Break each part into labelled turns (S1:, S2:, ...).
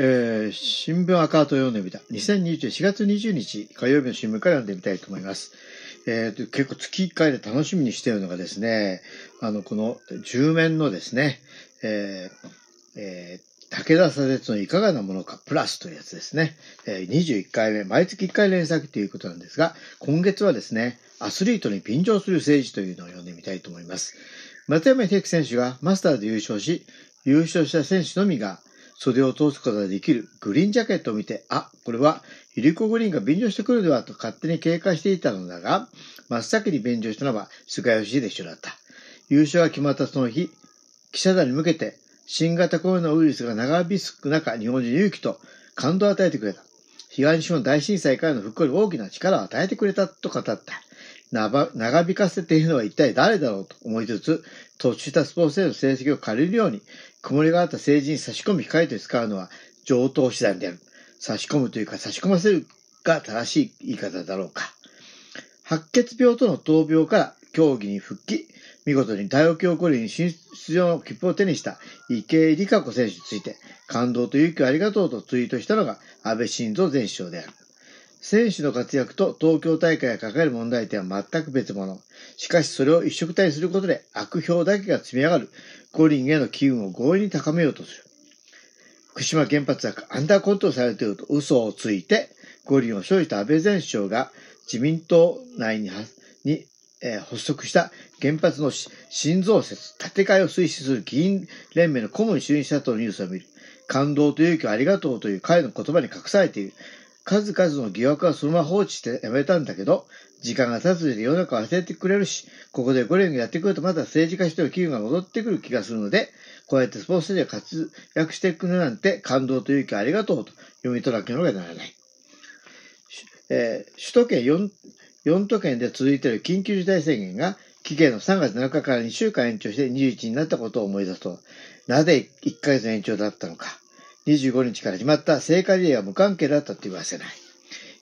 S1: えー、新聞赤と読んでみた。2021 4月20日火曜日の新聞から読んでみたいと思います。えー、結構月1回で楽しみにしているのがですね、あの、この10面のですね、えー、えー、武田砂鉄のいかがなものかプラスというやつですね。え、21回目、毎月1回連載ということなんですが、今月はですね、アスリートに便乗する政治というのを読んでみたいと思います。松山英樹選手がマスターで優勝し、優勝した選手のみが袖を通すことができるグリーンジャケットを見て、あ、これはイリコグリーンが便乗してくるではと勝手に警戒していたのだが、真っ先に便乗したのは菅義偉一緒だった。優勝が決まったその日、記者団に向けて新型コロナウイルスが長引く中、日本人勇気と感動を与えてくれた。東日本大震災からの復興に大きな力を与えてくれたと語った。長引かせているのは一体誰だろうと思いつつ、突出したスポーツへの成績を借りるように、曇りがあった政治に差し込み控えて使うのは上等手段である。差し込むというか差し込ませるが正しい言い方だろうか。白血病との闘病から競技に復帰、見事に大沖五輪に出場の切符を手にした池江璃花子選手について、感動と勇気をありがとうとツイートしたのが安倍晋三前首相である。選手の活躍と東京大会が抱える問題点は全く別物。しかしそれを一色体することで悪評だけが積み上がる五輪への機運を強引に高めようとする。福島原発はアンダーコントロールされていると嘘をついて五輪を勝利した安倍前首相が自民党内にに、えー、発足した原発の心臓説、建て替えを推進する議員連盟の顧問に就任したとのニュースを見る。感動と勇気をありがとうという彼の言葉に隠されている。数々の疑惑はそのまま放置してやめたんだけど、時間が経つで世の中を忘れてくれるし、ここで5年がやってくるとまた政治家しての機運が戻ってくる気がするので、こうやってスポーツで活躍していくねなんて感動と勇気ありがとうと読み取らなければならない。えー、首都圏 4, 4都県で続いている緊急事態宣言が期限の3月7日から2週間延長して21になったことを思い出すと、なぜ1ヶ月延長だったのか。25日から始まった聖火リレーは無関係だったと言わせない。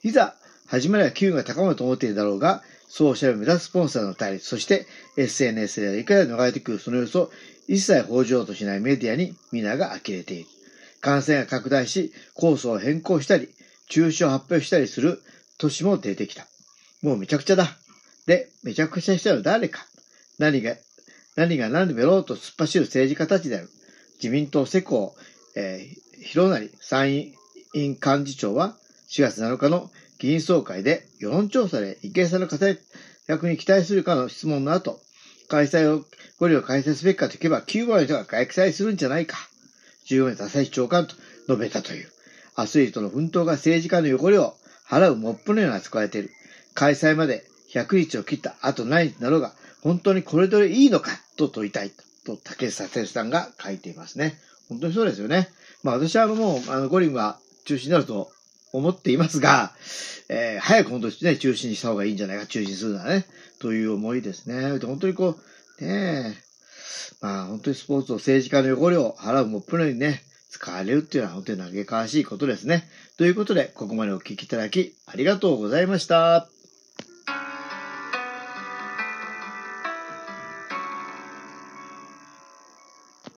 S1: いざ、始まりは機運が高まると思っているだろうが、ソーシャルを目指すスポンサーの対立、そして SNS でいかに逃れてくるその様子を一切報じようとしないメディアに皆が呆れている。感染が拡大し、コースを変更したり、中止を発表したりする都市も出てきた。もうめちゃくちゃだ。で、めちゃくちゃしたのは誰か。何が、何が何でもやろうと突っ走る政治家たちである。自民党世耕、えー、広成参院幹事長は4月7日の議員総会で世論調査で池江さんの活躍に期待するかの質問の後、開催を、これを開催すべきかといけば9割の人が開催するんじゃないか。15名朝日長官と述べたという。アスリートの奮闘が政治家の汚れを払うモップのように扱われている。開催まで100日を切った後何日だろうが、本当にこれでいいのかと問いたいと、竹下先生さんが書いていますね。本当にそうですよね。まあ私はもう、あの、五輪は中止になると思っていますが、えー、早く本当にね、中止にした方がいいんじゃないか、中止するならね、という思いですね。本当にこう、ねえまあ本当にスポーツを政治家の汚れを払うモップのようにね、使われるっていうのは本当に嘆かわしいことですね。ということで、ここまでお聞きいただきありがとうございました。